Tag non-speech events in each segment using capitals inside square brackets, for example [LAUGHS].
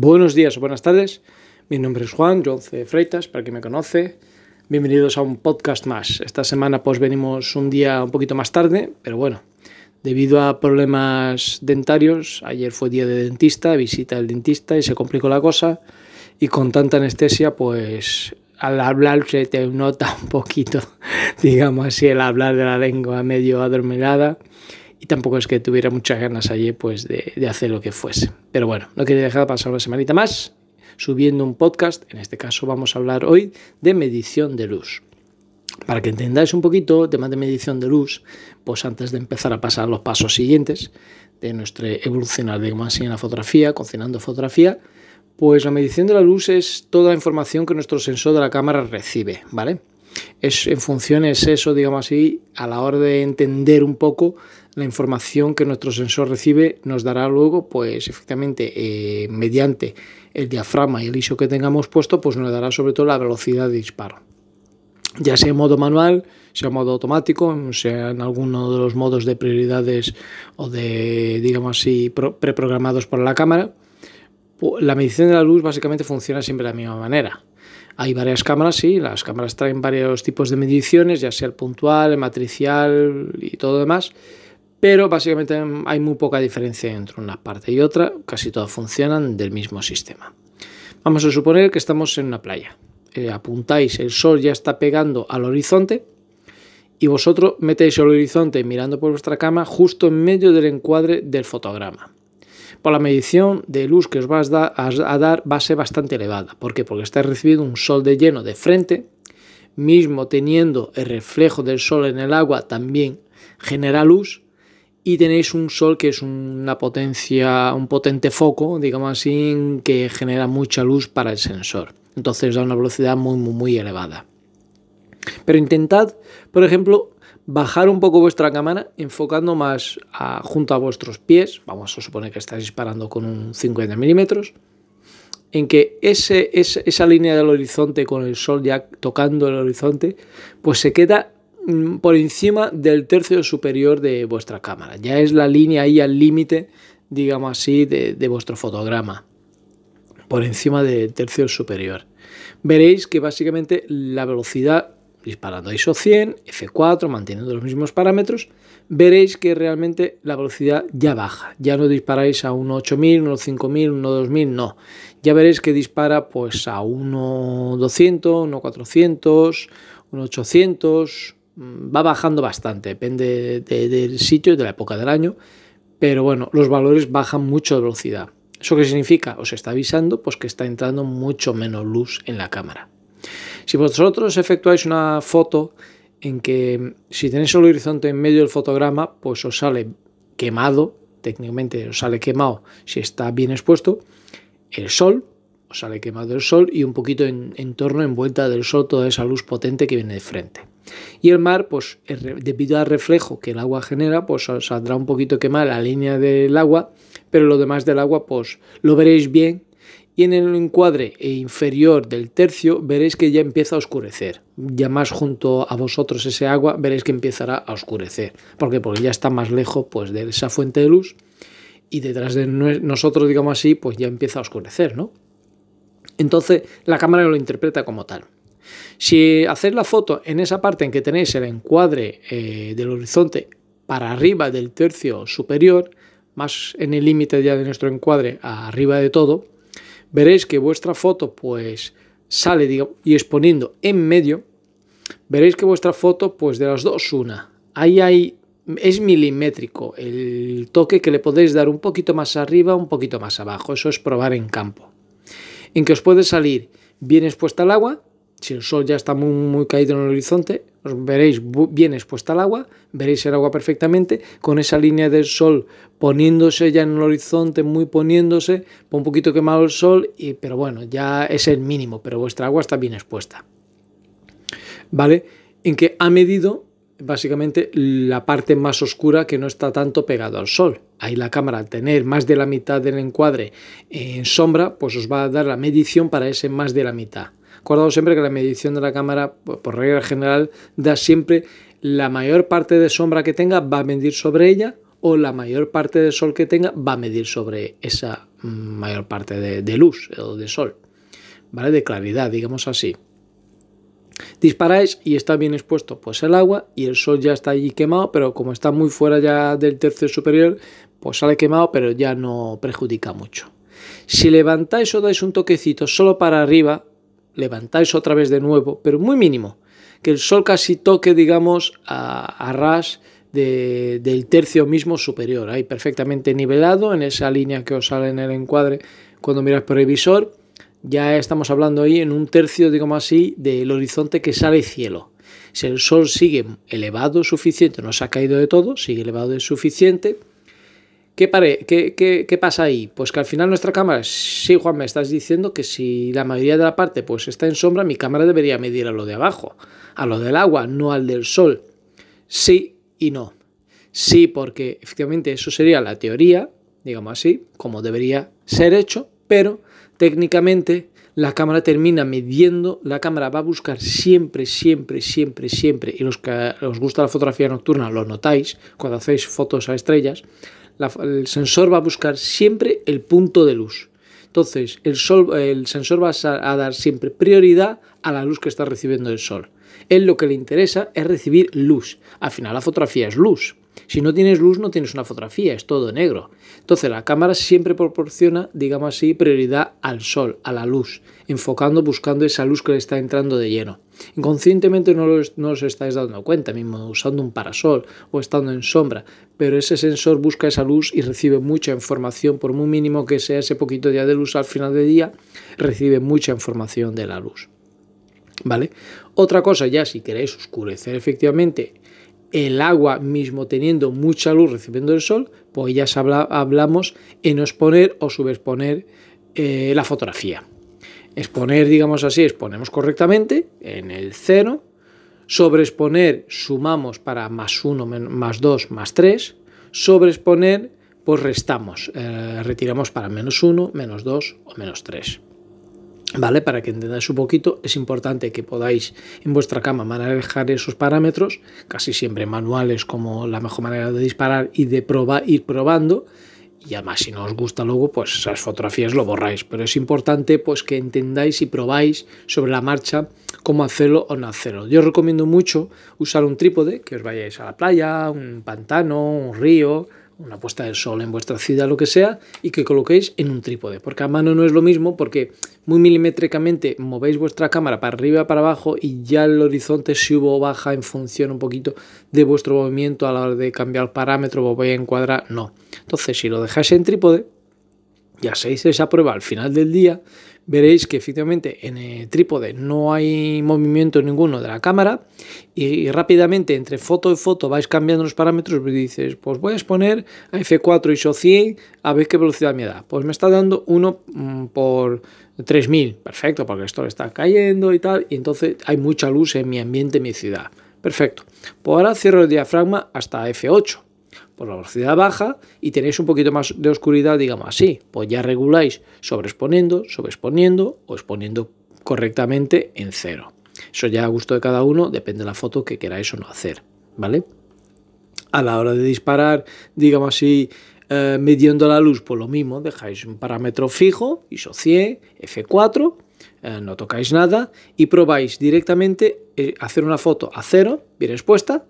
Buenos días o buenas tardes. Mi nombre es Juan, John C. Freitas, para quien me conoce. Bienvenidos a un podcast más. Esta semana pues venimos un día un poquito más tarde, pero bueno, debido a problemas dentarios, ayer fue día de dentista, visita al dentista y se complicó la cosa y con tanta anestesia pues al hablar se te nota un poquito, [LAUGHS] digamos así, el hablar de la lengua medio adormelada y tampoco es que tuviera muchas ganas allí pues de, de hacer lo que fuese. Pero bueno, no quería dejar pasar una semanita más subiendo un podcast, en este caso vamos a hablar hoy de medición de luz. Para que entendáis un poquito tema de medición de luz, pues antes de empezar a pasar los pasos siguientes de nuestro evolucionar, digamos así, en la fotografía, cocinando fotografía, pues la medición de la luz es toda la información que nuestro sensor de la cámara recibe, ¿vale? Es, en función es eso, digamos así, a la hora de entender un poco la información que nuestro sensor recibe, nos dará luego, pues efectivamente, eh, mediante el diafragma y el ISO que tengamos puesto, pues nos dará sobre todo la velocidad de disparo. Ya sea en modo manual, sea en modo automático, sea en alguno de los modos de prioridades o de, digamos así, preprogramados por la cámara la medición de la luz básicamente funciona siempre de la misma manera. Hay varias cámaras, sí, las cámaras traen varios tipos de mediciones, ya sea el puntual, el matricial y todo lo demás, pero básicamente hay muy poca diferencia entre una parte y otra, casi todas funcionan del mismo sistema. Vamos a suponer que estamos en una playa. Eh, apuntáis, el sol ya está pegando al horizonte y vosotros metéis el horizonte mirando por vuestra cama justo en medio del encuadre del fotograma por la medición de luz que os va a dar va a ser bastante elevada. ¿Por qué? Porque estáis recibiendo un sol de lleno de frente, mismo teniendo el reflejo del sol en el agua también genera luz y tenéis un sol que es una potencia, un potente foco, digamos así, que genera mucha luz para el sensor. Entonces da una velocidad muy, muy, muy elevada. Pero intentad, por ejemplo, bajar un poco vuestra cámara enfocando más junto a vuestros pies, vamos a suponer que estáis disparando con un 50 milímetros, en que ese, esa línea del horizonte con el sol ya tocando el horizonte, pues se queda por encima del tercio superior de vuestra cámara. Ya es la línea ahí al límite, digamos así, de, de vuestro fotograma, por encima del tercio superior. Veréis que básicamente la velocidad disparando ISO 100, F4, manteniendo los mismos parámetros, veréis que realmente la velocidad ya baja. Ya no disparáis a 1.8000, 1.5000, 1.2000, no. Ya veréis que dispara pues a 1.200, 1.400, 1.800. Va bajando bastante, depende del sitio y de la época del año. Pero bueno, los valores bajan mucho de velocidad. ¿Eso qué significa? Os está avisando pues que está entrando mucho menos luz en la cámara. Si vosotros efectuáis una foto en que si tenéis el horizonte en medio del fotograma, pues os sale quemado, técnicamente os sale quemado si está bien expuesto, el sol, os sale quemado el sol y un poquito en, en torno, en vuelta del sol, toda esa luz potente que viene de frente. Y el mar, pues debido al reflejo que el agua genera, pues saldrá un poquito quemada la línea del agua, pero lo demás del agua, pues lo veréis bien y en el encuadre inferior del tercio veréis que ya empieza a oscurecer. Ya más junto a vosotros ese agua veréis que empezará a oscurecer. ¿Por qué? Porque ya está más lejos pues, de esa fuente de luz y detrás de nosotros, digamos así, pues ya empieza a oscurecer, ¿no? Entonces la cámara lo interpreta como tal. Si hacéis la foto en esa parte en que tenéis el encuadre eh, del horizonte para arriba del tercio superior, más en el límite ya de nuestro encuadre, arriba de todo, veréis que vuestra foto pues sale y exponiendo en medio, veréis que vuestra foto pues de las dos una. Ahí hay es milimétrico el toque que le podéis dar un poquito más arriba, un poquito más abajo. Eso es probar en campo. En que os puede salir bien expuesta al agua, si el sol ya está muy, muy caído en el horizonte, os veréis bien expuesta al agua, veréis el agua perfectamente, con esa línea del sol poniéndose ya en el horizonte, muy poniéndose, un poquito quemado el sol, y, pero bueno, ya es el mínimo, pero vuestra agua está bien expuesta. ¿Vale? En que ha medido básicamente la parte más oscura que no está tanto pegado al sol. Ahí la cámara, al tener más de la mitad del encuadre en sombra, pues os va a dar la medición para ese más de la mitad. Acordaos siempre que la medición de la cámara, por regla general, da siempre la mayor parte de sombra que tenga va a medir sobre ella o la mayor parte de sol que tenga va a medir sobre esa mayor parte de, luz o de sol, ¿vale? De claridad, digamos así. Disparáis y está bien expuesto pues el agua y el sol ya está allí quemado, pero como está muy fuera ya del tercio superior, pues sale quemado, pero ya no perjudica mucho. Si levantáis o dais un toquecito solo para arriba, levantáis otra vez de nuevo, pero muy mínimo, que el sol casi toque, digamos, a, ras del tercio mismo superior, ahí perfectamente nivelado en esa línea que os sale en el encuadre cuando miráis por el visor ya estamos hablando ahí en un tercio, digamos así, del horizonte que sale cielo. Si el Sol sigue elevado suficiente, no se ha caído de todo, sigue elevado de suficiente, ¿qué, pasa ahí? Pues que al final nuestra cámara, sí Juan, me estás diciendo que si la mayoría de la parte pues está en sombra, mi cámara debería medir a lo de abajo, a lo del agua, no al del Sol. Sí y no. Sí, porque efectivamente eso sería la teoría, digamos así, como debería ser hecho, pero técnicamente la cámara termina midiendo, la cámara va a buscar siempre, siempre, siempre, siempre, y los que os gusta la fotografía nocturna lo notáis cuando hacéis fotos a estrellas, el sensor va a buscar siempre el punto de luz. Entonces, el, sol, el sensor va a dar siempre prioridad a la luz que está recibiendo el sol. Él lo que le interesa es recibir luz. Al final la fotografía es luz. Si no tienes luz, no tienes una fotografía, es todo negro. Entonces la cámara siempre proporciona, digamos así, prioridad al sol, a la luz, enfocando, buscando esa luz que le está entrando de lleno. Inconscientemente no, os estáis dando cuenta, mismo usando un parasol o estando en sombra, pero ese sensor busca esa luz y recibe mucha información, por muy mínimo que sea ese poquito día de luz al final del día, recibe mucha información de la luz. ¿Vale? Otra cosa ya, si queréis oscurecer efectivamente el agua mismo teniendo mucha luz recibiendo el sol, pues ya hablamos en exponer o subexponer eh, la fotografía. Exponer, digamos así, exponemos correctamente en el cero. Sobreexponer sumamos para más 1, más 2, más 3. Sobreexponer, pues restamos, eh, retiramos para menos 1, menos 2 o menos 3. ¿Vale? Para que entendáis un poquito, es importante que podáis en vuestra cama manejar esos parámetros, casi siempre manuales como la mejor manera de disparar y de probar, ir probando. Y además, si no os gusta luego, pues esas fotografías lo borráis. Pero es importante pues que entendáis y probáis sobre la marcha cómo hacerlo o no hacerlo. Yo os recomiendo mucho usar un trípode, que os vayáis a la playa, un pantano, un río, una puesta de sol en vuestra ciudad, lo que sea, y que coloquéis en un trípode. Porque a mano no es lo mismo, porque muy milimétricamente movéis vuestra cámara para arriba, para abajo, y ya el horizonte subo o baja en función un poquito de vuestro movimiento a la hora de cambiar el parámetro, voy a encuadrar, no. Entonces, si lo dejáis en trípode, ya se hizo esa prueba al final del día, veréis que efectivamente en el trípode no hay movimiento ninguno de la cámara y, rápidamente entre foto y foto vais cambiando los parámetros y dices, pues voy a exponer a F4 ISO 100 a ver qué velocidad me da. Pues me está dando 1 mm, por 3000, perfecto, porque esto le está cayendo y tal, y entonces hay mucha luz en mi ambiente, en mi ciudad. Perfecto. Pues ahora cierro el diafragma hasta F8 por la velocidad baja y tenéis un poquito más de oscuridad, digamos así, pues ya reguláis sobreexponiendo, sobreexponiendo o exponiendo correctamente en cero. Eso ya a gusto de cada uno, depende de la foto que queráis o no hacer, ¿vale? A la hora de disparar, digamos así, eh, midiendo la luz, pues lo mismo, dejáis un parámetro fijo, ISO 100, F4, eh, no tocáis nada y probáis directamente eh, hacer una foto a cero, bien expuesta,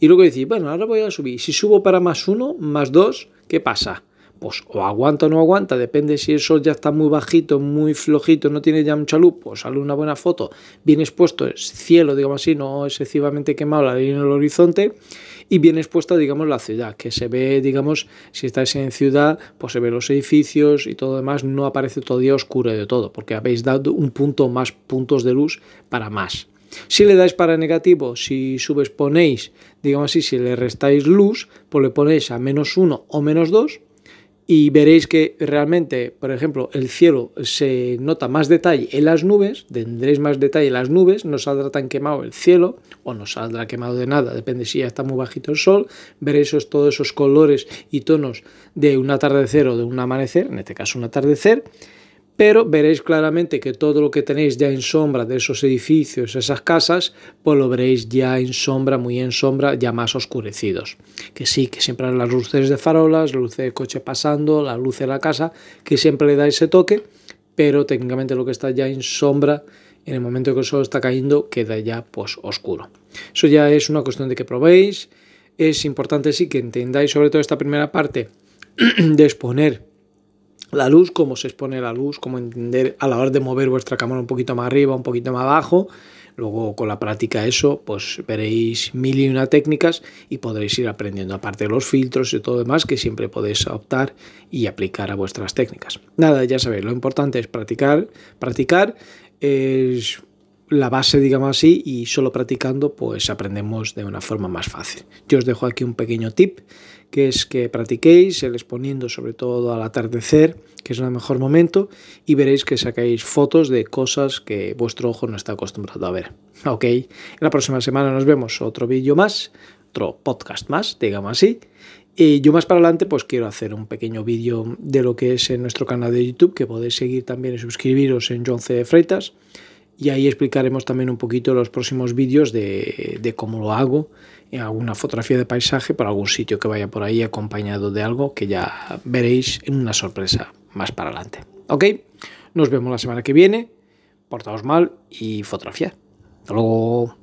y luego decís, bueno, ahora voy a subir. Si subo para más uno, más dos, ¿qué pasa? Pues o aguanta o no aguanta, depende si el sol ya está muy bajito, muy flojito, no tiene ya mucha luz, pues sale una buena foto, bien expuesto, es cielo, digamos así, no excesivamente quemado la línea en el horizonte, y bien expuesta, digamos, la ciudad, que se ve, digamos, si estáis en ciudad, pues se ve los edificios y todo demás, no aparece todavía oscuro de todo, porque habéis dado un punto más puntos de luz para más. Si le dais para negativo, si subexponéis, digamos así, si le restáis luz, pues le ponéis a menos 1 o menos 2 y veréis que realmente, por ejemplo, el cielo se nota más detalle en las nubes, tendréis más detalle en las nubes, no saldrá tan quemado el cielo o no saldrá quemado de nada, depende si ya está muy bajito el sol, veréis todos esos colores y tonos de un atardecer o de un amanecer, en este caso un atardecer, pero veréis claramente que todo lo que tenéis ya en sombra de esos edificios, esas casas, pues lo veréis ya en sombra, muy en sombra, ya más oscurecidos. Que sí, que siempre las luces de farolas, la luz de coche pasando, la luz de la casa, que siempre le da ese toque, pero técnicamente lo que está ya en sombra, en el momento que el sol está cayendo, queda ya pues oscuro. Eso ya es una cuestión de que probéis. Es importante sí que entendáis sobre todo esta primera parte [CLEARS THROAT] de exponer la luz, cómo se expone la luz, cómo entender a la hora de mover vuestra cámara un poquito más arriba, un poquito más abajo. Luego con la práctica eso, pues veréis mil y una técnicas y podréis ir aprendiendo aparte de los filtros y todo demás que siempre podéis optar y aplicar a vuestras técnicas. Nada, ya sabéis, lo importante es practicar, practicar es la base, digamos así, y solo practicando pues aprendemos de una forma más fácil. Yo os dejo aquí un pequeño tip que es que practiquéis el exponiendo sobre todo al atardecer, que es el mejor momento, y veréis que sacáis fotos de cosas que vuestro ojo no está acostumbrado a ver. Ok, en la próxima semana nos vemos otro vídeo más, otro podcast más, digamos así. Y yo más para adelante pues quiero hacer un pequeño vídeo de lo que es en nuestro canal de YouTube, que podéis seguir también y suscribiros en John C. Freitas. Y ahí explicaremos también un poquito los próximos vídeos de, cómo lo hago en alguna fotografía de paisaje por algún sitio que vaya por ahí acompañado de algo que ya veréis en una sorpresa más para adelante. ¿Ok? Nos vemos la semana que viene. Portaos mal y fotografía. Hasta luego.